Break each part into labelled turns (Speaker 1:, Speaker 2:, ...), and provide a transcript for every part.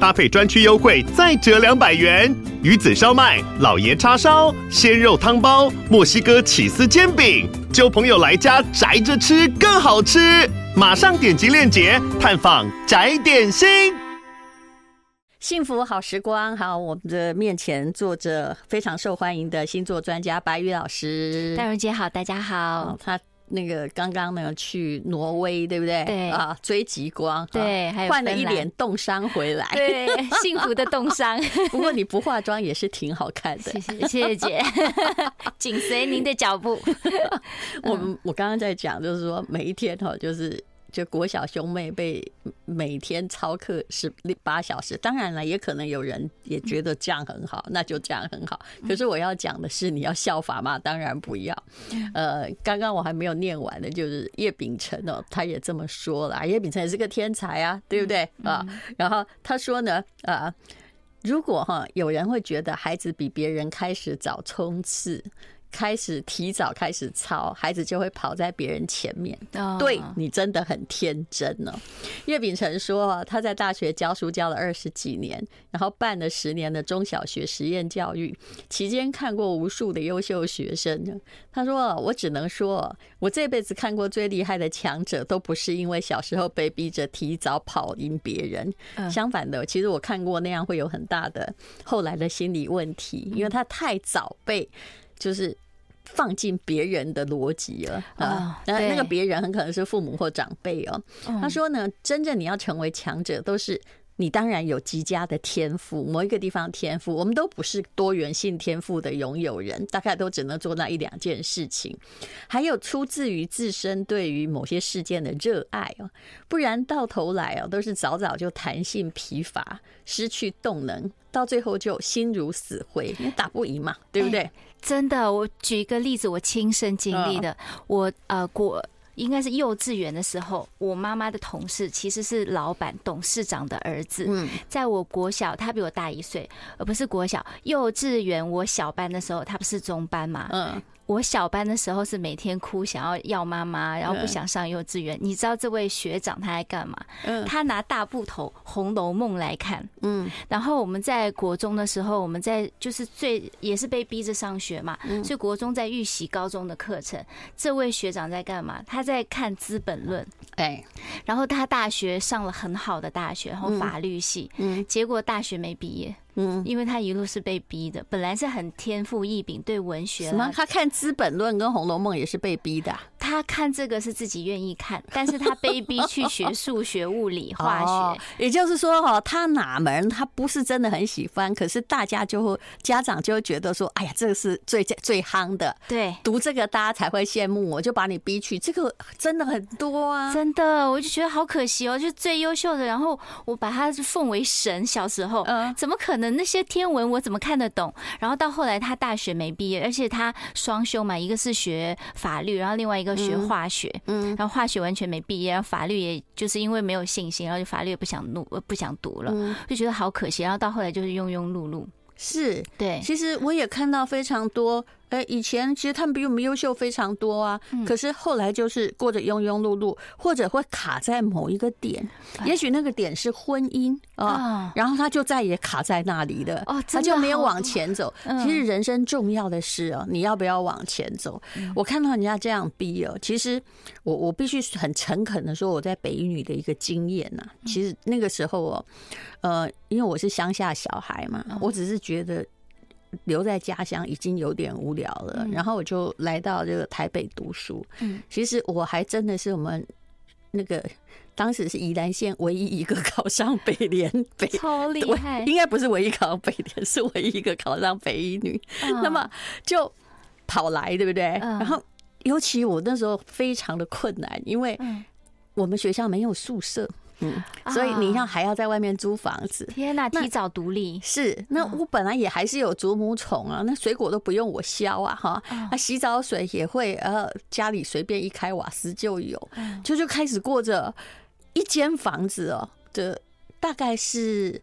Speaker 1: 搭配专区优惠再折两百元。鱼子烧麦、老爷叉烧、鲜肉汤包、墨西哥起司煎饼，揪朋友来家宅着吃更好吃。马上点击链接探访宅点心。
Speaker 2: 幸福好时光，好，我们的面前坐着非常受欢迎的星座专家白宇老师。
Speaker 3: 戴荣姐好，大家好。
Speaker 2: 他那个刚刚呢去挪威，对不对？
Speaker 3: 对
Speaker 2: 啊，追极光，
Speaker 3: 对，还有
Speaker 2: 换了一脸冻伤回来，
Speaker 3: 对，幸福的冻伤。
Speaker 2: 不过你不化妆也是挺好看的，
Speaker 3: 谢谢谢谢姐，紧随您的脚步。
Speaker 2: 我们我刚刚在讲，就是说每一天哈，就是。就国小兄妹被每天操课十八小时，当然了，也可能有人也觉得这样很好，那就这样很好。可是我要讲的是，你要效法吗？当然不要。呃，刚刚我还没有念完的，就是叶秉辰哦，他也这么说了。叶秉辰也是个天才啊，对不对啊？然后他说呢，啊，如果哈有人会觉得孩子比别人开始早冲刺。开始提早开始操，孩子就会跑在别人前面。Oh. 对，你真的很天真哦。叶秉成说，他在大学教书教了二十几年，然后办了十年的中小学实验教育，期间看过无数的优秀学生。他说：“我只能说，我这辈子看过最厉害的强者，都不是因为小时候被逼着提早跑赢别人。相反的，其实我看过那样会有很大的后来的心理问题，因为他太早被就是。”放进别人的逻辑了啊！那那个别人很可能是父母或长辈哦。他说呢，真正你要成为强者，都是你当然有极佳的天赋，某一个地方天赋，我们都不是多元性天赋的拥有人，大概都只能做那一两件事情。还有出自于自身对于某些事件的热爱哦，不然到头来哦，都是早早就弹性疲乏，失去动能，到最后就心如死灰，因为打不赢嘛，对不对？
Speaker 3: 真的，我举一个例子，我亲身经历的。我呃，国应该是幼稚园的时候，我妈妈的同事其实是老板董事长的儿子。嗯，在我国小，他比我大一岁，而不是国小。幼稚园我小班的时候，他不是中班嘛？嗯。我小班的时候是每天哭，想要要妈妈，然后不想上幼稚园。你知道这位学长他在干嘛？他拿大部头《红楼梦》来看。嗯，然后我们在国中的时候，我们在就是最也是被逼着上学嘛，所以国中在预习高中的课程。这位学长在干嘛？他在看《资本论》。哎，然后他大学上了很好的大学，然后法律系。嗯，结果大学没毕业。嗯，因为他一路是被逼的，本来是很天赋异禀，对文学
Speaker 2: 什么，他看《资本论》跟《红楼梦》也是被逼的。
Speaker 3: 他看这个是自己愿意看，但是他被逼去学数学、物理、化学。
Speaker 2: 也就是说，哈，他哪门他不是真的很喜欢，可是大家就会家长就会觉得说，哎呀，这个是最最夯的，
Speaker 3: 对，
Speaker 2: 读这个大家才会羡慕，我就把你逼去。这个真的很多啊，
Speaker 3: 真的，我就觉得好可惜哦，就最优秀的，然后我把他奉为神，小时候，嗯，怎么可能？那些天文我怎么看得懂？然后到后来他大学没毕业，而且他双修嘛，一个是学法律，然后另外一个学化学，嗯，然后化学完全没毕业，然后法律也就是因为没有信心，然后就法律也不想读，不想读了，就觉得好可惜。然后到后来就是庸庸碌碌，
Speaker 2: 是
Speaker 3: 对。
Speaker 2: 其实我也看到非常多。哎，以前其实他们比我们优秀非常多啊，可是后来就是过着庸庸碌碌，或者会卡在某一个点，也许那个点是婚姻啊，然后他就再也卡在那里了，他就没有往前走。其实人生重要的是哦，你要不要往前走？我看到人家这样逼哦，其实我我必须很诚恳的说，我在北一女的一个经验呐，其实那个时候哦，呃，因为我是乡下小孩嘛，我只是觉得。留在家乡已经有点无聊了，然后我就来到这个台北读书。嗯，其实我还真的是我们那个当时是宜兰县唯一一个 考上北联北，
Speaker 3: 超厉害，
Speaker 2: 应该不是唯一考上北联，是唯一一个考上北一女。那么就跑来，对不对？然后尤其我那时候非常的困难，因为我们学校没有宿舍。嗯，所以你要还要在外面租房子。
Speaker 3: 天哪，提早独立。
Speaker 2: 是。那我本来也还是有祖母宠啊，那水果都不用我削啊，哈，那洗澡水也会呃家里随便一开瓦斯就有，就就开始过着一间房子哦的大概是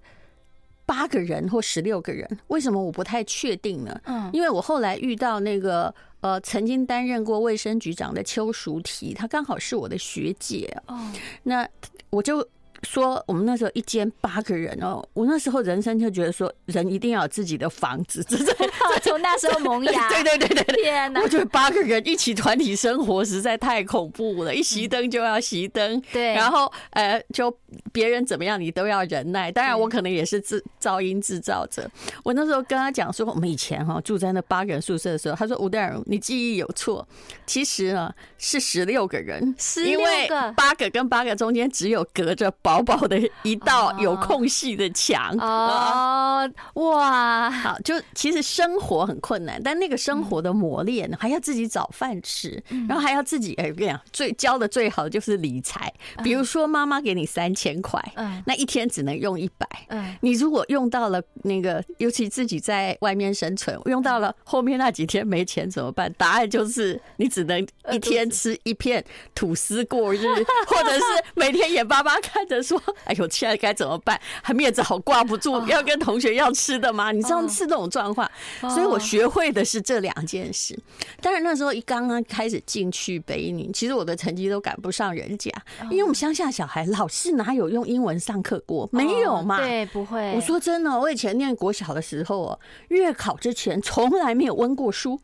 Speaker 2: 八个人或十六个人，为什么我不太确定呢？嗯，因为我后来遇到那个。呃，曾经担任过卫生局长的邱淑媞，她刚好是我的学姐哦。那我就。说我们那时候一间八个人哦，我那时候人生就觉得说人一定要有自己的房子，这这
Speaker 3: 从那时候萌芽，
Speaker 2: 对对对对对，
Speaker 3: 天哪！
Speaker 2: 我觉得八个人一起团体生活实在太恐怖了，一熄灯就要熄灯，对，然后呃，就别人怎么样你都要忍耐。当然我可能也是制噪音制造者。我那时候跟他讲说，我们以前哈住在那八个人宿舍的时候，他说吴淡如，你记忆有错，其实呢是十六个人，
Speaker 3: 十六个，
Speaker 2: 八个跟八个中间只有隔着薄薄的一道有空隙的墙。
Speaker 3: 哦，哇，
Speaker 2: 好，就其实生活很困难，但那个生活的磨练还要自己找饭吃，然后还要自己哎，我跟你讲，最教的最好就是理财。比如说妈妈给你三千块，那一天只能用一百，你如果用到了那个，尤其自己在外面生存，用到了后面那几天没钱怎么办？答案就是你只能一天吃一片吐司过日，或者是每天眼巴巴看着说。哎呦，现在该怎么办？还面子好挂不住，要跟同学要吃的吗？你知道是那种状况，所以我学会的是这两件事。当然那时候一刚刚开始进去北一女，其实我的成绩都赶不上人家，因为我们乡下小孩老师哪有用英文上课过？没有嘛？
Speaker 3: 对，不会。
Speaker 2: 我说真的，我以前念国小的时候哦，月考之前从来没有温过书。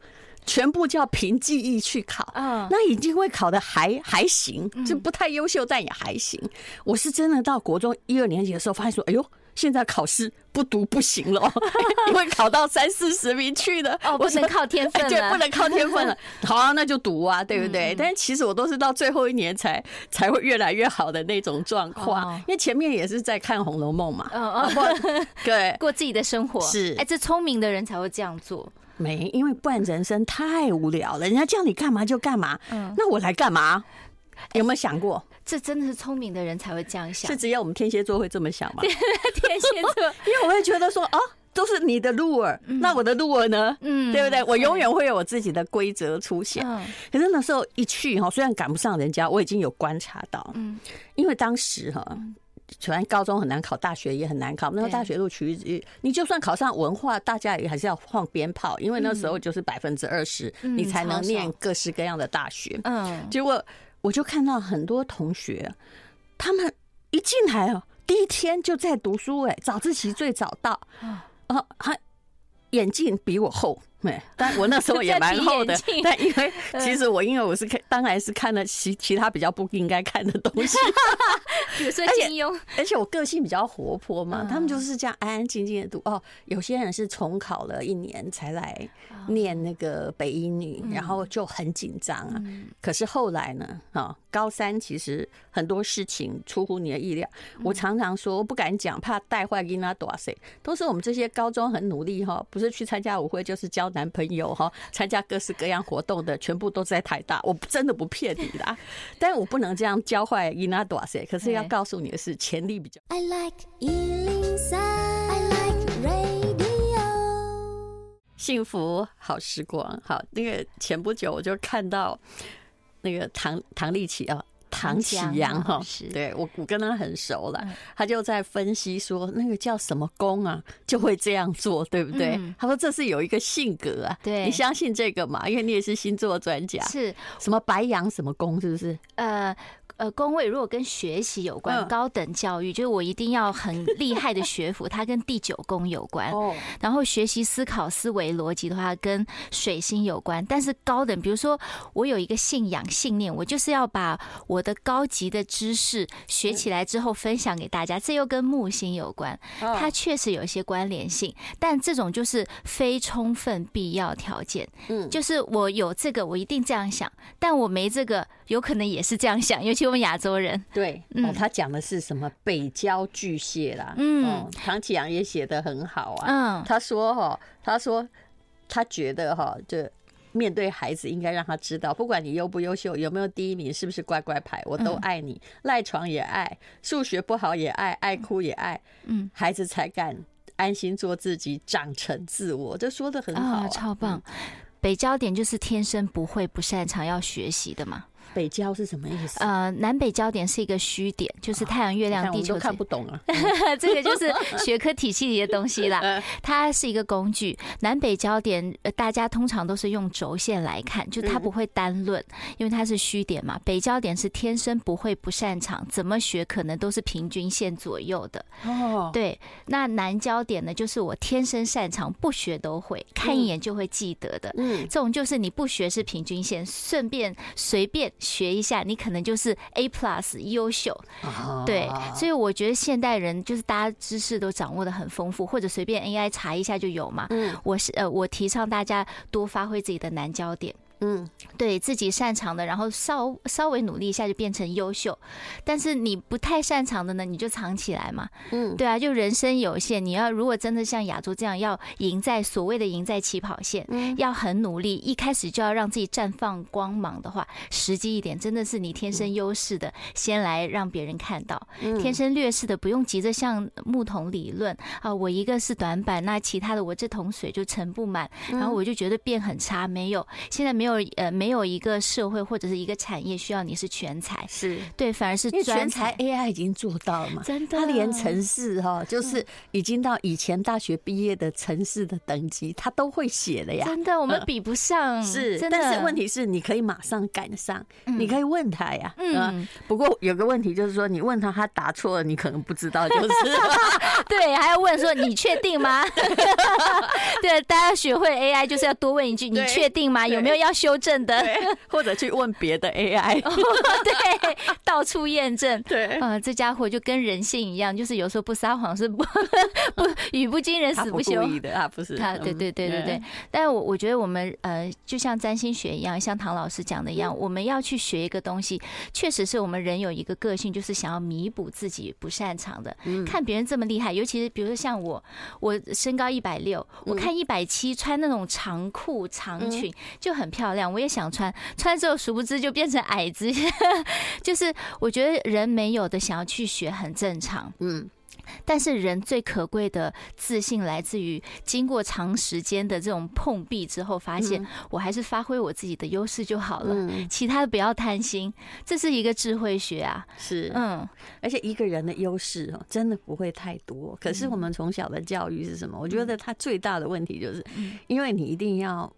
Speaker 2: 全部叫凭记忆去考，那已经会考的还还行，就不太优秀，但也还行。我是真的到国中一二年级的时候，发现说，哎呦，现在考试不读不行了，因为考到三四十名去的，
Speaker 3: 哦，不能靠天分了，
Speaker 2: 对，不能靠天分了。好啊，那就读啊，对不对？但是其实我都是到最后一年才才会越来越好的那种状况，因为前面也是在看《红楼梦》嘛，嗯嗯，对，
Speaker 3: 过自己的生活。是，哎，这聪明的人才会这样做。
Speaker 2: 没，因为不然人生太无聊了。人家叫你干嘛就干嘛，嗯那我来干嘛？有没有想过？
Speaker 3: 这真的是聪明的人才会这样想。
Speaker 2: 是只有我们天蝎座会这么想吗？
Speaker 3: 天蝎座，
Speaker 2: 因为我会觉得说，哦，都是你的路儿，那我的路儿呢？嗯，对不对？我永远会有我自己的规则出现。可是那时候一去哈，虽然赶不上人家，我已经有观察到，嗯，因为当时哈。虽然高中很难考，大学也很难考。那个大学录取，你就算考上文化，大家也还是要放鞭炮，因为那时候就是百分之二十，你才能念各式各样的大学。嗯，结果我就看到很多同学，他们一进来哦，第一天就在读书，哎，早自习最早到，啊，还眼镜比我厚。对，但我那时候 也蛮厚的，但因为其实我因为我是看，当然是看了其其他比较不应该看的东西，
Speaker 3: 比如说金庸，
Speaker 2: 而且我个性比较活泼嘛，他们就是这样安安静静的读。哦，有些人是重考了一年才来念那个北一女，然后就很紧张啊。可是后来呢，啊，高三其实很多事情出乎你的意料。我常常说，我不敢讲，怕带坏给那多谁，都是我们这些高中很努力哈，不是去参加舞会就是教。男朋友哈，参加各式各样活动的，全部都在台大。我真的不骗你啦，但是我不能这样教坏伊娜多塞。可是要告诉你的是，潜力比较。I like 103, I like radio。幸福好时光，好，那个前不久我就看到那个唐唐立奇啊。唐启阳哈，对我我跟他很熟了，他就在分析说那个叫什么宫啊，就会这样做，对不对？他说这是有一个性格啊，对，你相信这个嘛？因为你也是星座专家，是什么白羊什么宫，是不是？呃。呃，宫位如果跟学习有关，高等教育就是我一定要很厉害的学府，它跟第九宫有关。然后学习思考、思维、逻辑的话，跟水星有关。但是高等，比如说我有一个信仰、信念，我就是要把我的高级的知识学起来之后分享给大家，这又跟木星有关。它确实有一些关联性，但这种就是非充分必要条件。嗯，就是我有这个，我一定这样想，但我没这个，有可能也是这样想，尤其。我们亚洲人对，哦，他讲的是什么北郊巨蟹啦，嗯，唐启阳也写的很好啊，嗯，他说哈，他说他觉得哈，这面对孩子，应该让他知道，不管你优不优秀，有没有第一名，是不是乖乖牌，我都爱你。赖床也爱，数学不好也爱，爱哭也爱。嗯，孩子才敢安心做自己，长成自我。这说的很好，
Speaker 3: 超棒。北焦点就是天生不会、不擅长要学习的嘛。
Speaker 2: 北交是什么意思？
Speaker 3: 呃，南北交点是一个虚点，就是太阳、月亮、地球。
Speaker 2: 都看不懂啊，
Speaker 3: 这个就是学科体系里的东西啦。它是一个工具。南北交点，呃大家通常都是用轴线来看，就它不会单论，因为它是虚点嘛。北交点是天生不会、不擅长，怎么学可能都是平均线左右的。哦，对。那南交点呢，就是我天生擅长，不学都会，看一眼就会记得的。嗯，这种就是你不学是平均线，顺便随便。学一下，你可能就是 A plus 优秀，对，所以我觉得现代人就是大家知识都掌握的很丰富，或者随便 AI 查一下就有嘛。嗯，我是呃，我提倡大家多发挥自己的难焦点。嗯，对自己擅长的，然后稍稍微努力一下就变成优秀。但是你不太擅长的呢，你就藏起来嘛。嗯，对啊，就人生有限，你要如果真的像亚洲这样要赢在所谓的赢在起跑线，嗯，要很努力，一开始就要让自己绽放光芒的话，实际一点，真的是你天生优势的，先来让别人看到；天生劣势的，不用急着像木桶理论啊，我一个是短板，那其他的我这桶水就盛不满，然后我就觉得变很差。没有，现在没有。呃，没有一个社会或者是一个产业需要你是全才，是对，反而是
Speaker 2: 全才 AI 已经做到了嘛？
Speaker 3: 真的，
Speaker 2: 他连城市哈，就是已经到以前大学毕业的城市的等级，他都会写了呀。
Speaker 3: 真的，我们比不上，
Speaker 2: 是，但是问题是你可以马上赶上，你可以问他呀。嗯，不过有个问题就是说，你问他，他答错了，你可能不知道，就是
Speaker 3: 对，还要问说你确定吗？对，大家学会 AI 就是要多问一句，你确定吗？有没有要？修正的，
Speaker 2: 或者去问别的 AI，
Speaker 3: 对，到处验证，
Speaker 2: 对，
Speaker 3: 呃，这家伙就跟人性一样，就是有时候不撒谎是不不语不惊人死不休。
Speaker 2: 的啊，不是
Speaker 3: 他，对对对对对。但是我我觉得我们呃，就像占星学一样，像唐老师讲的一样，我们要去学一个东西，确实是我们人有一个个性，就是想要弥补自己不擅长的。看别人这么厉害，尤其是比如说像我，我身高一百六，我看一百七穿那种长裤长裙就很漂亮。漂亮，我也想穿，穿之后殊不知就变成矮子，就是我觉得人没有的想要去学很正常，嗯，但是人最可贵的自信来自于经过长时间的这种碰壁之后，发现我还是发挥我自己的优势就好了，其他的不要贪心，这是一个智慧学啊，
Speaker 2: 是，嗯，而且一个人的优势哦，真的不会太多，可是我们从小的教育是什么？我觉得他最大的问题就是，因为你一定要。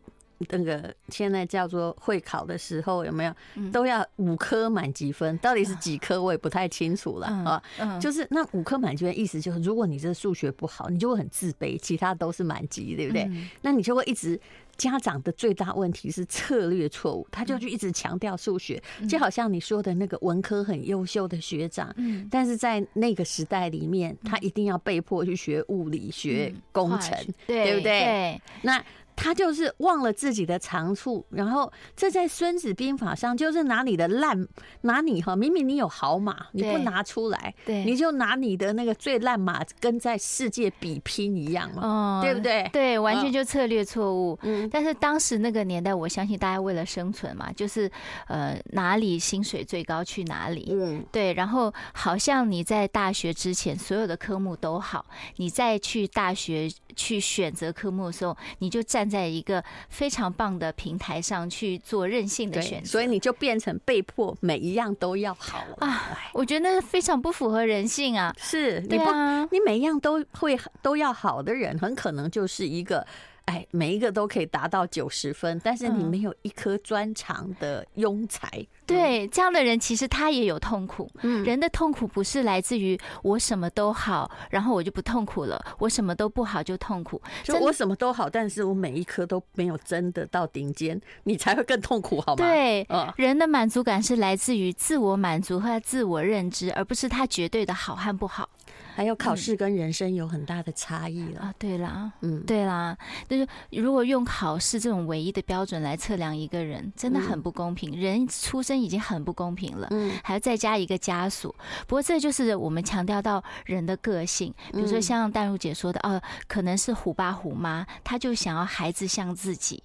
Speaker 2: 那个现在叫做会考的时候有没有都要五科满级分？到底是几科我也不太清楚了啊。就是那五科满级分意思就是，如果你这数学不好，你就会很自卑，其他都是满级，对不对？那你就会一直家长的最大问题是策略错误，他就去一直强调数学，就好像你说的那个文科很优秀的学长，但是在那个时代里面，他一定要被迫去学物理学、工程，对不对？那。他就是忘了自己的长处，然后这在《孙子兵法》上就是拿你的烂，拿你哈，明明你有好马，你不拿出来，对，你就拿你的那个最烂马跟在世界比拼一样嘛，对不对？
Speaker 3: 对，完全就策略错误。嗯，但是当时那个年代，我相信大家为了生存嘛，就是呃哪里薪水最高去哪里。嗯，对。然后好像你在大学之前所有的科目都好，你再去大学去选择科目的时候，你就站在一个非常棒的平台上去做任性的选择，
Speaker 2: 所以你就变成被迫每一样都要好啊！
Speaker 3: 我觉得那非常不符合人性啊！
Speaker 2: 是，你不，你每一样都会都要好的人，很可能就是一个。哎，每一个都可以达到九十分，但是你没有一颗专长的庸才。嗯、
Speaker 3: 对，这样的人其实他也有痛苦。嗯，人的痛苦不是来自于我什么都好，然后我就不痛苦了；我什么都不好就痛苦。
Speaker 2: 就我什么都好，但是我每一颗都没有真的到顶尖，你才会更痛苦，好吗？
Speaker 3: 对，人的满足感是来自于自我满足和自我认知，而不是他绝对的好和不好。
Speaker 2: 还有考试跟人生有很大的差异了啊！
Speaker 3: 对啦，嗯，对啦，就是如果用考试这种唯一的标准来测量一个人，真的很不公平。人出生已经很不公平了，嗯，还要再加一个枷锁。不过这就是我们强调到人的个性，比如说像淡如姐说的，哦，可能是虎爸虎妈，他就想要孩子像自己。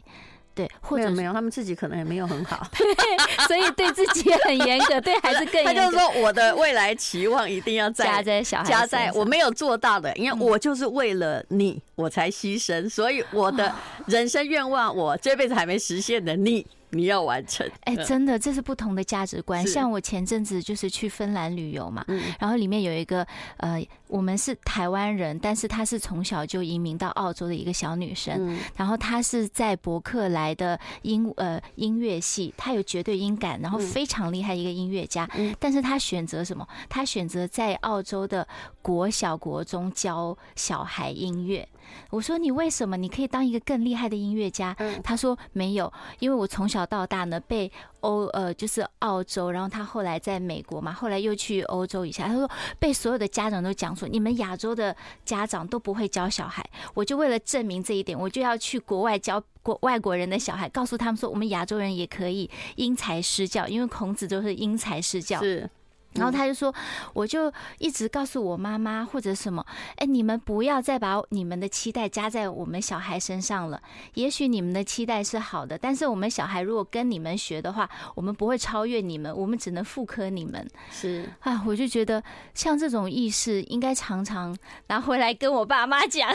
Speaker 3: 对，或者
Speaker 2: 没有，他们自己可能也没有很好，对
Speaker 3: 所以对自己很严格，对孩子更严格。
Speaker 2: 他就是说，我的未来期望一定要
Speaker 3: 加在小孩
Speaker 2: 加在我没有做到的，因为我就是为了你我才牺牲，所以我的人生愿望，我这辈子还没实现的你。你要完成，
Speaker 3: 哎，真的，这是不同的价值观。像我前阵子就是去芬兰旅游嘛，然后里面有一个呃，我们是台湾人，但是她是从小就移民到澳洲的一个小女生，然后她是在伯克莱的音呃音乐系，她有绝对音感，然后非常厉害一个音乐家，但是她选择什么？她选择在澳洲的国小国中教小孩音乐。我说你为什么？你可以当一个更厉害的音乐家。他说没有，因为我从小到大呢被欧呃就是澳洲，然后他后来在美国嘛，后来又去欧洲一下。他说被所有的家长都讲说，你们亚洲的家长都不会教小孩。我就为了证明这一点，我就要去国外教国外国人的小孩，告诉他们说我们亚洲人也可以因材施教，因为孔子都是因材施教。是。然后他就说，我就一直告诉我妈妈或者什么，哎，你们不要再把你们的期待加在我们小孩身上了。也许你们的期待是好的，但是我们小孩如果跟你们学的话，我们不会超越你们，我们只能复刻你们。是啊，我就觉得像这种意识应该常常拿回来跟我爸妈讲。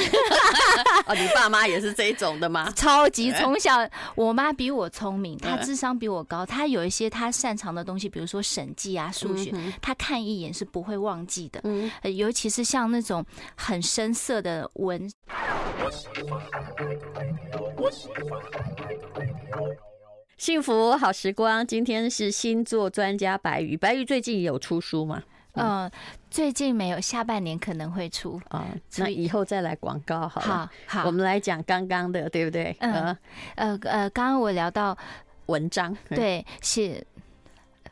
Speaker 2: 哦，你爸妈也是这种的吗？
Speaker 3: 超级从小，我妈比我聪明，她智商比我高，她有一些她擅长的东西，比如说审计啊、数学。他看一眼是不会忘记的，嗯尤其是像那种很深色的文。
Speaker 2: 幸福好时光，今天是星座专家白宇。白宇最近有出书吗？
Speaker 3: 嗯，最近没有，下半年可能会出
Speaker 2: 啊。那以后再来广告好了。好，我们来讲刚刚的，对不对？
Speaker 3: 嗯呃呃，刚刚我聊到
Speaker 2: 文章，
Speaker 3: 对，是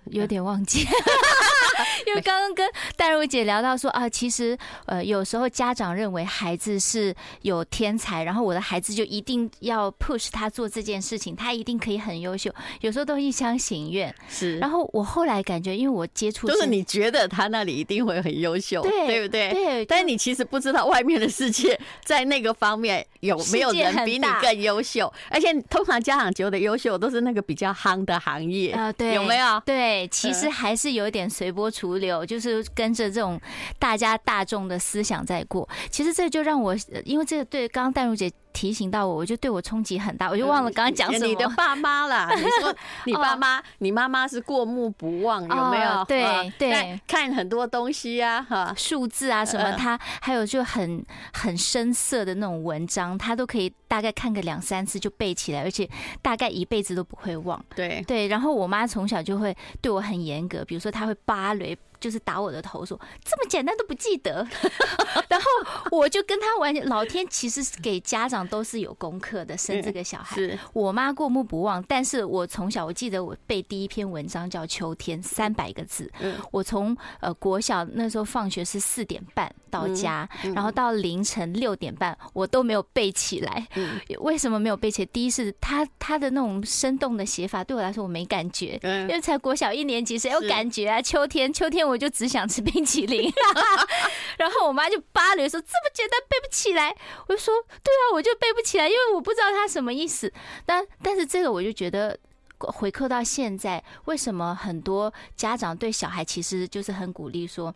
Speaker 3: 有点忘记。因为刚刚跟戴茹姐聊到说啊，其实呃有时候家长认为孩子是有天才，然后我的孩子就一定要 push 他做这件事情，他一定可以很优秀，有时候都一厢情愿。是，然后我后来感觉，因为我接触
Speaker 2: 就是你觉得他那里一定会很优秀，对对不对？对。但是你其实不知道外面的世界在那个方面有没有人比你更优秀，而且通常家长觉得优秀都是那个比较夯的行业啊，对，有没有？
Speaker 3: 对，其实还是有一点随波逐流，就是跟着这种大家大众的思想在过。其实这就让我，因为这个对刚刚淡如姐。提醒到我，我就对我冲击很大，我就忘了刚刚讲什么。
Speaker 2: 你的爸妈啦，你说你爸妈，你妈妈是过目不忘，有没有？
Speaker 3: 对对，
Speaker 2: 看很多东西啊，哈，
Speaker 3: 数字啊什么，他还有就很很深色的那种文章，他都可以大概看个两三次就背起来，而且大概一辈子都不会忘。对对，然后我妈从小就会对我很严格，比如说她会芭蕾。就是打我的头，说这么简单都不记得，然后我就跟他玩。老天其实给家长都是有功课的，生这个小孩。是我妈过目不忘，但是我从小我记得我背第一篇文章叫《秋天》，三百个字。我从呃国小那时候放学是四点半到家，然后到凌晨六点半我都没有背起来。为什么没有背起来？第一是他他的那种生动的写法对我来说我没感觉，因为才国小一年级，谁有感觉啊？秋天，秋天。我就只想吃冰淇淋，然后我妈就芭蕾说这么简单背不起来，我就说对啊，我就背不起来，因为我不知道它什么意思。但但是这个我就觉得回扣到现在，为什么很多家长对小孩其实就是很鼓励说。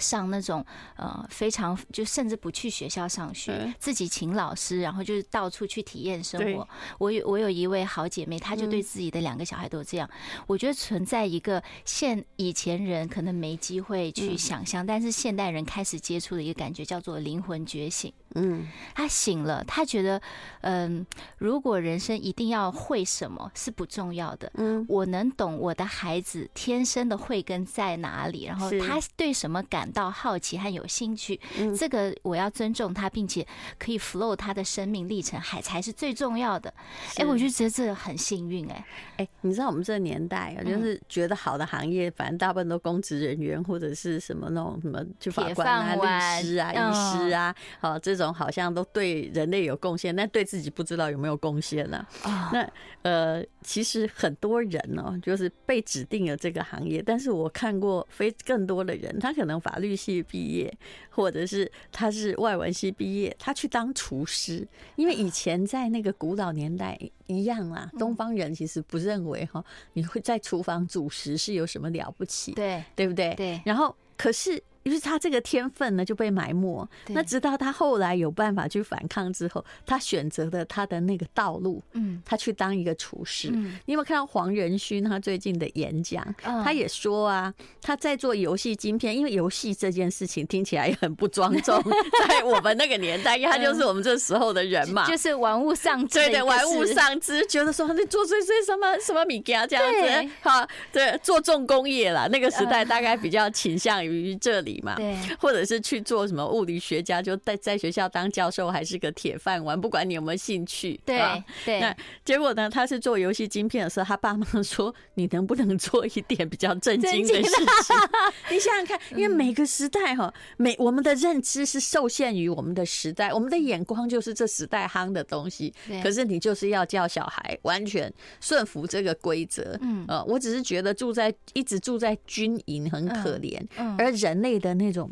Speaker 3: 上那种呃非常就甚至不去学校上学，自己请老师，然后就是到处去体验生活。我有我有一位好姐妹，她就对自己的两个小孩都这样。我觉得存在一个现以前人可能没机会去想象，但是现代人开始接触的一个感觉叫做灵魂觉醒。嗯，他醒了，他觉得嗯，如果人生一定要会什么是不重要的。嗯，我能懂我的孩子天生的慧根在哪里，然后他对什么感。到好奇和有兴趣，这个我要尊重他，并且可以 flow 他的生命历程，还才是最重要的。哎，我就觉得这个很幸运。哎，哎，
Speaker 2: 你知道我们这个年代啊，就是觉得好的行业，反正大部分都公职人员或者是什么那种什么就法官啊、律师啊、医师啊，好这种。种好像都对人类有贡献，但对自己不知道有没有贡献呢？那呃，其实很多人哦，就是被指定了这个行业，但是我看过非更多的人，他可能法律系毕业，或者是他是外文系毕业，他去当厨师，因为以前在那个古老年代一样啊，东方人其实不认为哈，你会在厨房煮食是有什么了不起，
Speaker 3: 对
Speaker 2: 对不对？
Speaker 3: 对，
Speaker 2: 然后可是。因为他这个天分呢就被埋没，那直到他后来有办法去反抗之后，他选择了他的那个道路，嗯，他去当一个厨师。嗯。你有没有看到黄仁勋他最近的演讲？他也说啊，他在做游戏晶片，因为游戏这件事情听起来也很不庄重，在我们那个年代，因为他就是我们这时候的人嘛，
Speaker 3: 就是玩物丧志，
Speaker 2: 对对，玩物丧志，觉得说你做这些什么 什么米家这样子，好，对，做重工业啦，那个时代大概比较倾向于这里。嘛，对，或者是去做什么物理学家，就在在学校当教授，还是个铁饭碗，不管你有没有兴趣，
Speaker 3: 对对。
Speaker 2: 那结果呢？他是做游戏晶片的时候，他爸妈说：“你能不能做一点比较正经的事情？” 你想想看，因为每个时代哈，每我们的认知是受限于我们的时代，我们的眼光就是这时代夯的东西。可是你就是要教小孩完全顺服这个规则。嗯，呃，我只是觉得住在一直住在军营很可怜，而人类。的那种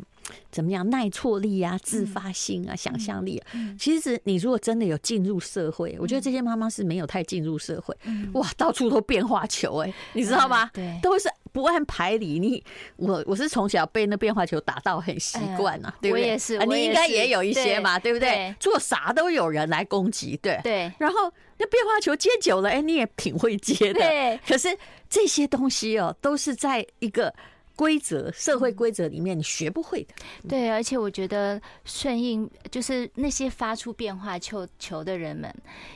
Speaker 2: 怎么样耐挫力啊、自发性啊、想象力啊，其实你如果真的有进入社会，我觉得这些妈妈是没有太进入社会。哇，到处都变化球哎，你知道吗？对，都是不按牌理。你我我是从小被那变化球打到很习惯啊，对不对？
Speaker 3: 我也是，
Speaker 2: 你应该也有一些嘛，对不对？做啥都有人来攻击，对对。然后那变化球接久了，哎，你也挺会接的。对，可是这些东西哦，都是在一个。规则，社会规则里面你学不会的。
Speaker 3: 对，而且我觉得顺应就是那些发出变化球球的人们，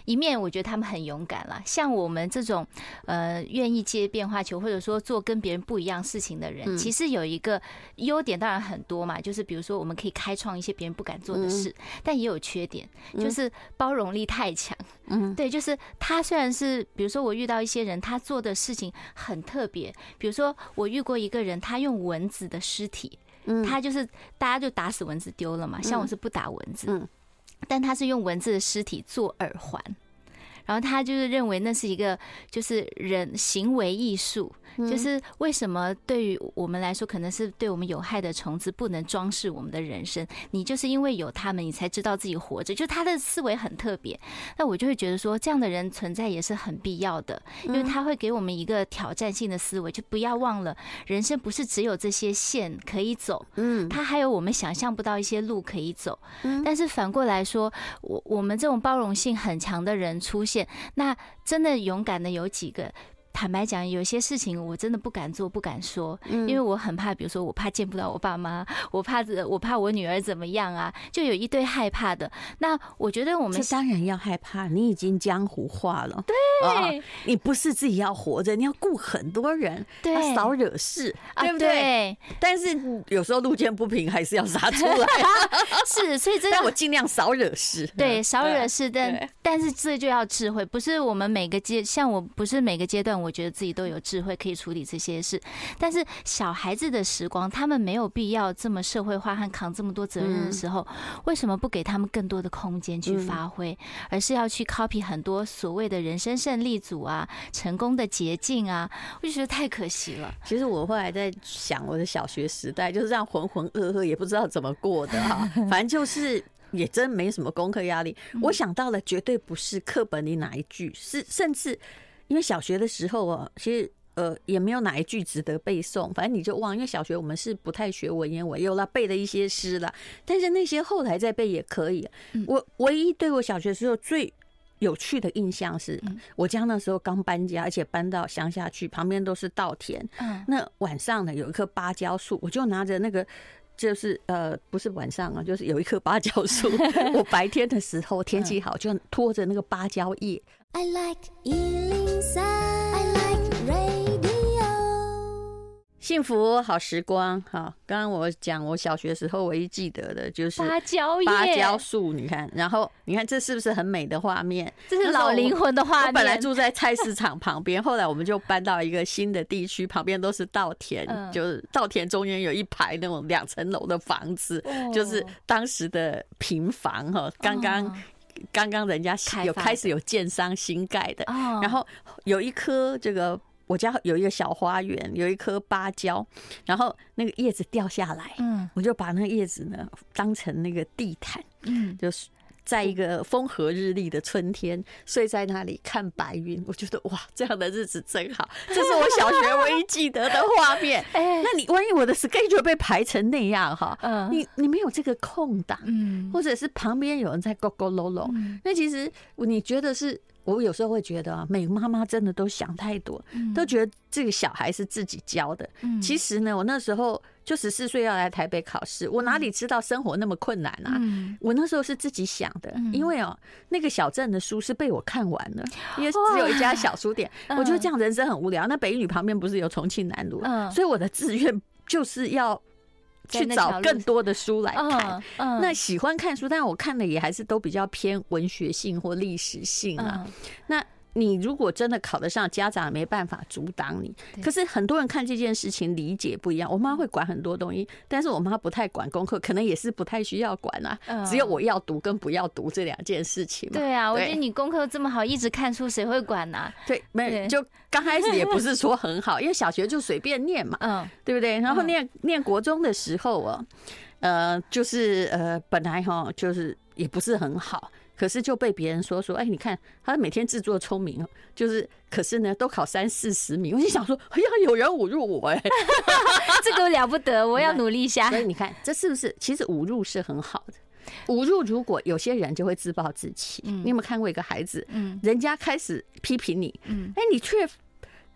Speaker 3: 一面我觉得他们很勇敢了。像我们这种呃愿意接变化球，或者说做跟别人不一样事情的人，其实有一个优点，当然很多嘛，就是比如说我们可以开创一些别人不敢做的事，但也有缺点，就是包容力太强。嗯，对，就是他虽然是比如说我遇到一些人，他做的事情很特别，比如说我遇过一个人。他用蚊子的尸体，他就是大家就打死蚊子丢了嘛。像我是不打蚊子，但他是用蚊子的尸体做耳环。然后他就是认为那是一个就是人行为艺术，就是为什么对于我们来说可能是对我们有害的虫子不能装饰我们的人生？你就是因为有他们，你才知道自己活着。就他的思维很特别，那我就会觉得说这样的人存在也是很必要的，因为他会给我们一个挑战性的思维，就不要忘了人生不是只有这些线可以走，嗯，他还有我们想象不到一些路可以走。但是反过来说，我我们这种包容性很强的人出现。那真的勇敢的有几个？坦白讲，有些事情我真的不敢做，不敢说，因为我很怕，比如说我怕见不到我爸妈，我怕我怕我女儿怎么样啊，就有一堆害怕的。那我觉得我们
Speaker 2: 当然要害怕，你已经江湖化了，对，你不是自己要活着，你要顾很多人，对，少惹事，对不对？但是有时候路见不平还是要杀出来
Speaker 3: 是，所以真的
Speaker 2: 我尽量少惹事，
Speaker 3: 对，少惹事，但但是这就要智慧，不是我们每个阶，像我不是每个阶段我。我觉得自己都有智慧可以处理这些事，但是小孩子的时光，他们没有必要这么社会化和扛这么多责任的时候，为什么不给他们更多的空间去发挥，而是要去 copy 很多所谓的人生胜利组啊、成功的捷径啊？我就觉得太可惜了。
Speaker 2: 其实我后来在想，我的小学时代就是这样浑浑噩噩，也不知道怎么过的哈。反正就是也真没什么功课压力。我想到了，绝对不是课本里哪一句，是甚至。因为小学的时候啊，其实呃也没有哪一句值得背诵，反正你就忘。因为小学我们是不太学文言文，有了背的一些诗了，但是那些后来再背也可以。我唯一对我小学时候最有趣的印象是，我家那时候刚搬家，而且搬到乡下去，旁边都是稻田。那晚上呢，有一棵芭蕉树，我就拿着那个，就是呃不是晚上啊，就是有一棵芭蕉树。我白天的时候天气好，就拖着那个芭蕉叶。I like 103, I like radio. 幸福好时光，哈！刚刚我讲我小学时候唯一记得的就是
Speaker 3: 芭蕉叶、
Speaker 2: 芭蕉树，你看，然后你看这是不是很美的画面？
Speaker 3: 这是老灵魂的画面。
Speaker 2: 我本来住在菜市场旁边，后来我们就搬到一个新的地区，旁边都是稻田，就是稻田中间有一排那种两层楼的房子，就是当时的平房哈，刚刚刚刚人家有开始有建商新盖的，然后有一棵这个。我家有一个小花园，有一棵芭蕉，然后那个叶子掉下来，嗯，我就把那个叶子呢当成那个地毯，嗯，就是在一个风和日丽的春天睡在那里看白云，我觉得哇，这样的日子真好，这是我小学唯一记得的画面。哎，那你万一我的 schedule 被排成那样哈，嗯，你你没有这个空档，嗯，或者是旁边有人在勾勾搂搂，那其实你觉得是？我有时候会觉得啊，每个妈妈真的都想太多，都觉得这个小孩是自己教的。其实呢，我那时候就十四岁要来台北考试，我哪里知道生活那么困难啊？我那时候是自己想的，因为哦，那个小镇的书是被我看完了，因为只有一家小书店，我觉得这样人生很无聊。那北一女旁边不是有重庆南路，所以我的志愿就是要。去找更多的书来看，那喜欢看书，但我看的也还是都比较偏文学性或历史性啊。那。你如果真的考得上，家长没办法阻挡你。可是很多人看这件事情理解不一样。我妈会管很多东西，但是我妈不太管功课，可能也是不太需要管啊。只有我要读跟不要读这两件事情。
Speaker 3: 对啊，我觉得你功课这么好，一直看书，谁会管呢？
Speaker 2: 对，没就刚开始也不是说很好，因为小学就随便念嘛，嗯，对不对？然后念念国中的时候啊，呃，就是呃，本来哈就是也不是很好。可是就被别人说说，哎，你看他每天自作聪明，就是，可是呢，都考三四十名。我就想说，哎呀，有人侮辱我哎，
Speaker 3: 这个了不得，我要努力一下。
Speaker 2: 所以你看，这是不是？其实侮辱是很好的。侮辱如果有些人就会自暴自弃。你有没有看过一个孩子？嗯，人家开始批评你，嗯，哎，你却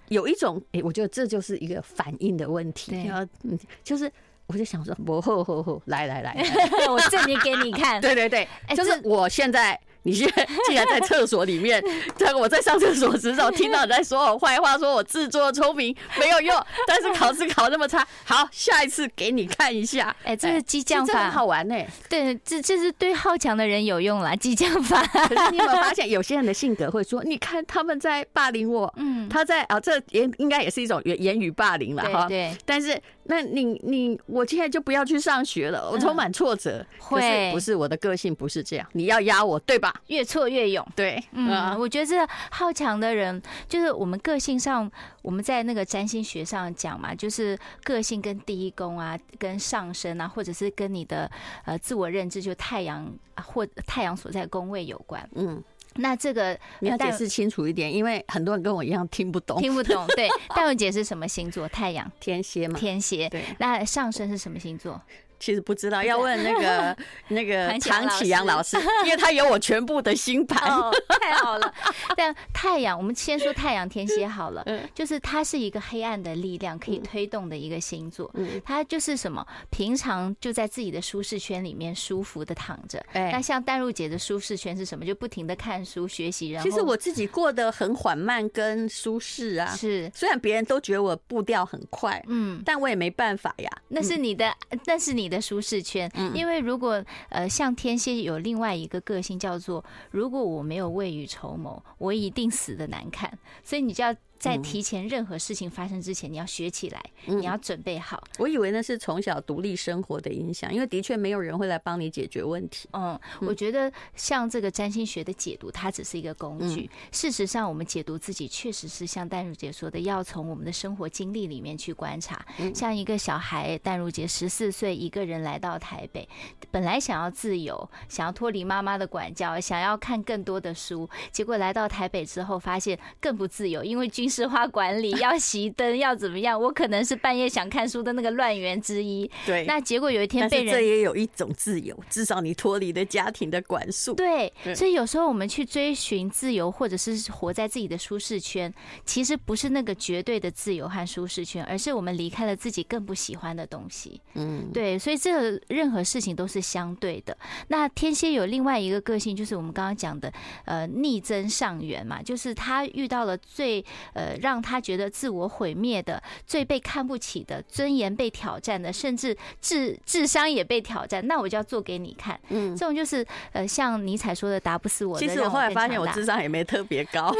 Speaker 2: 有一种，哎，我觉得这就是一个反应的问题。对，嗯，就是。我就想说，我，吼吼吼，来来来，
Speaker 3: 我证明给你看。
Speaker 2: 对对对，就是我现在。你现在竟然在厕所里面，在我在上厕所的时候听到你在说我坏话，说我自作聪明没有用，但是考试考那么差，好，下一次给你看一下。哎，这是激将法，很好玩呢。
Speaker 3: 对，这这是对好强的人有用啦，激将法。
Speaker 2: 可是你有没有发现，有些人的性格会说，你看他们在霸凌我，嗯，他在啊，这也应该也是一种言言语霸凌了哈。对，但是那你你我现在就不要去上学了，我充满挫折。会不是我的个性不是这样，你要压我对吧？
Speaker 3: 越挫越勇，
Speaker 2: 对，
Speaker 3: 嗯，我觉得这好强的人，就是我们个性上，我们在那个占星学上讲嘛，就是个性跟第一宫啊，跟上升啊，或者是跟你的呃自我认知，就太阳或太阳所在宫位有关。嗯，那这个
Speaker 2: 你要解释清楚一点，因为很多人跟我一样听不懂，
Speaker 3: 听不懂。对，戴文姐是什么星座？太阳
Speaker 2: 天蝎嘛，
Speaker 3: 天蝎。对，那上升是什么星座？
Speaker 2: 其实不知道，要问那个 那个唐启阳老师，因为他有我全部的星盘。
Speaker 3: 哦，太好了。但太阳，我们先说太阳天蝎好了，嗯就是它是一个黑暗的力量可以推动的一个星座。嗯它就是什么？平常就在自己的舒适圈里面舒服的躺着。哎那像淡如姐的舒适圈是什么？就不停的看书学习。然后，其实
Speaker 2: 我自己过得很缓慢跟舒适啊。是，虽然别人都觉得我步调很快，嗯，但我也没办法呀。
Speaker 3: 那是你的，那是你的舒适圈，因为如果呃像天蝎有另外一个个性叫做，如果我没有未雨绸缪，我一定死的难看，所以你就要。在提前任何事情发生之前，你要学起来，你要准备好。
Speaker 2: 我以为那是从小独立生活的影响，因为的确没有人会来帮你解决问题。
Speaker 3: 嗯，我觉得像这个占星学的解读，它只是一个工具。事实上，我们解读自己，确实是像淡如姐说的，要从我们的生活经历里面去观察。像一个小孩，淡如姐十四岁，一个人来到台北，本来想要自由，想要脱离妈妈的管教，想要看更多的书，结果来到台北之后，发现更不自由，因为军市化管理要熄灯要怎么样？我可能是半夜想看书的那个乱源之一。对，那结果有一天被人，
Speaker 2: 这也有一种自由，至少你脱离了家庭的管束。
Speaker 3: 对，所以有时候我们去追寻自由，或者是活在自己的舒适圈，其实不是那个绝对的自由和舒适圈，而是我们离开了自己更不喜欢的东西。嗯，对，所以这个任何事情都是相对的。那天蝎有另外一个个性，就是我们刚刚讲的，呃，逆增上缘嘛，就是他遇到了最呃。呃让他觉得自我毁灭的、最被看不起的、尊严被挑战的，甚至智智商也被挑战，那我就要做给你看。嗯，这种就是呃像尼采说的“打不死我的”。
Speaker 2: 其实我后来发现我智商也没特别高，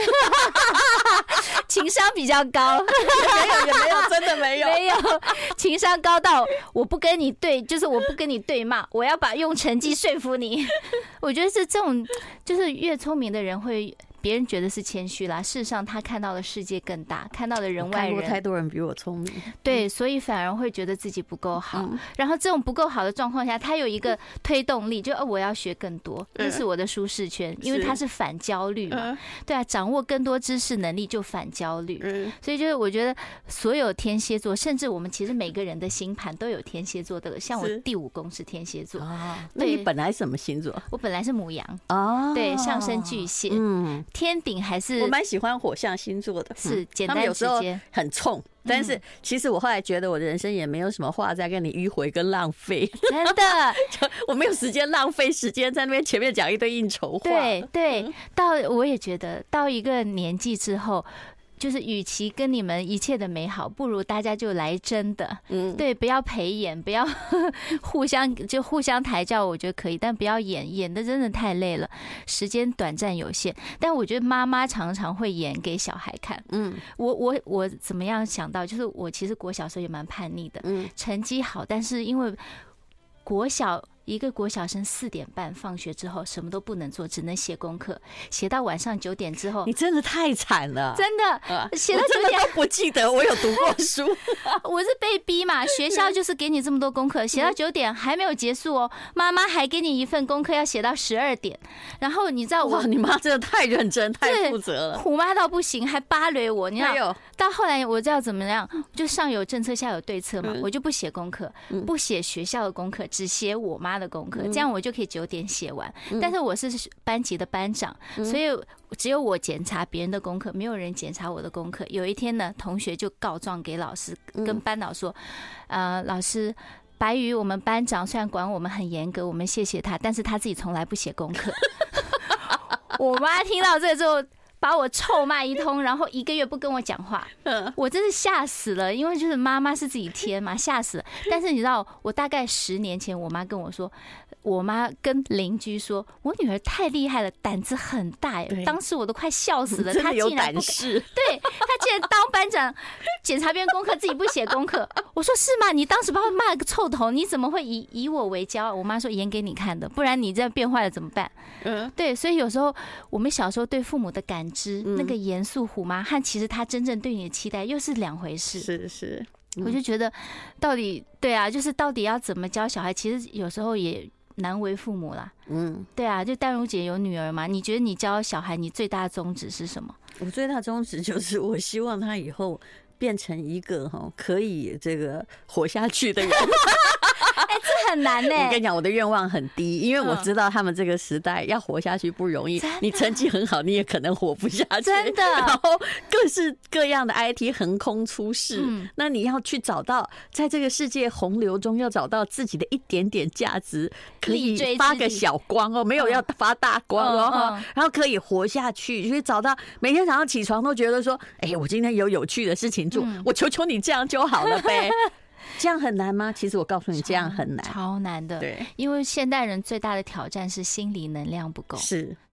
Speaker 3: 情商比较高，
Speaker 2: 没有也没有，真的没有
Speaker 3: 没有，情商高到我不跟你对，就是我不跟你对骂，我要把用成绩说服你。我觉得是这种，就是越聪明的人会。别人觉得是谦虚啦，事实上他看到的世界更大，看到的人外人。
Speaker 2: 太多人比我聪明，
Speaker 3: 对，所以反而会觉得自己不够好。然后这种不够好的状况下，他有一个推动力，就哦我要学更多，这是我的舒适圈，因为他是反焦虑嘛。对啊，掌握更多知识能力就反焦虑。所以就是我觉得所有天蝎座，甚至我们其实每个人的星盘都有天蝎座的，像我第五宫是天蝎座。
Speaker 2: 那你本来什么星座？
Speaker 3: 我本来是母羊哦，对，上升巨蟹。嗯。天顶还是
Speaker 2: 我蛮喜欢火象星座的，
Speaker 3: 是简单直接，
Speaker 2: 很冲。但是其实我后来觉得我的人生也没有什么话在跟你迂回跟浪费，
Speaker 3: 真的，
Speaker 2: 我没有时间浪费时间在那边前面讲一堆应酬话。
Speaker 3: 对对，到我也觉得到一个年纪之后。就是，与其跟你们一切的美好，不如大家就来真的。嗯，对，不要陪演，不要 互相就互相抬轿，我觉得可以，但不要演，演的真的太累了，时间短暂有限。但我觉得妈妈常常会演给小孩看。嗯，我我我怎么样想到，就是我其实国小时候也蛮叛逆的，嗯，成绩好，但是因为国小。一个国小生四点半放学之后什么都不能做，只能写功课，写到晚上九点之后。
Speaker 2: 你真的太惨了，
Speaker 3: 真的，写到九点
Speaker 2: 都不记得我有读过书。
Speaker 3: 我是被逼嘛，学校就是给你这么多功课，写到九点还没有结束哦，妈妈还给你一份功课要写到十二点。然后你知道我，
Speaker 2: 哇，你妈真的太认真，太负责了，
Speaker 3: 虎妈到不行，还芭蕾我。你知道，到后来我知道怎么样，就上有政策，下有对策嘛，我就不写功课，不写学校的功课，只写我妈的功课，这样我就可以九点写完。但是我是班级的班长，所以只有我检查别人的功课，没有人检查我的功课。有一天呢，同学就告状给老师，跟班导说：“呃，老师，白宇，我们班长虽然管我们很严格，我们谢谢他，但是他自己从来不写功课。”我妈听到这之后。把我臭骂一通，然后一个月不跟我讲话，我真是吓死了。因为就是妈妈是自己贴嘛，吓死了。但是你知道，我大概十年前，我妈跟我说，我妈跟邻居说我女儿太厉害了，胆子很大。当时我都快笑死了。她竟然不对，她竟然当班长，检查别人功课，自己不写功课。我说是吗？你当时把我骂了个臭头，你怎么会以以我为骄傲？我妈说演给你看的，不然你这样变坏了怎么办？嗯，对，所以有时候我们小时候对父母的感。那个严肃虎妈和其实他真正对你的期待又是两回事。
Speaker 2: 是是，
Speaker 3: 我就觉得到底对啊，就是到底要怎么教小孩，其实有时候也难为父母啦。嗯，对啊，就淡如姐有女儿嘛，你觉得你教小孩，你最大的宗旨是什么？
Speaker 2: 我最大宗旨就是，我希望他以后变成一个哈可以这个活下去的人。
Speaker 3: 哎，这很难呢。
Speaker 2: 我跟你讲，我的愿望很低，因为我知道他们这个时代要活下去不容易。你成绩很好，你也可能活不下去。
Speaker 3: 真的。
Speaker 2: 然后各式各样的 IT 横空出世，那你要去找到在这个世界洪流中，要找到自己的一点点价值，可以发个小光哦，没有要发大光哦，然后可以活下去，就是找到每天早上起床都觉得说，哎，我今天有有趣的事情做，我求求你这样就好了呗。这样很难吗？其实我告诉你，这样很难，
Speaker 3: 超难的。
Speaker 2: 对，
Speaker 3: 因为现代人最大的挑战是心理能量不够。
Speaker 2: 是。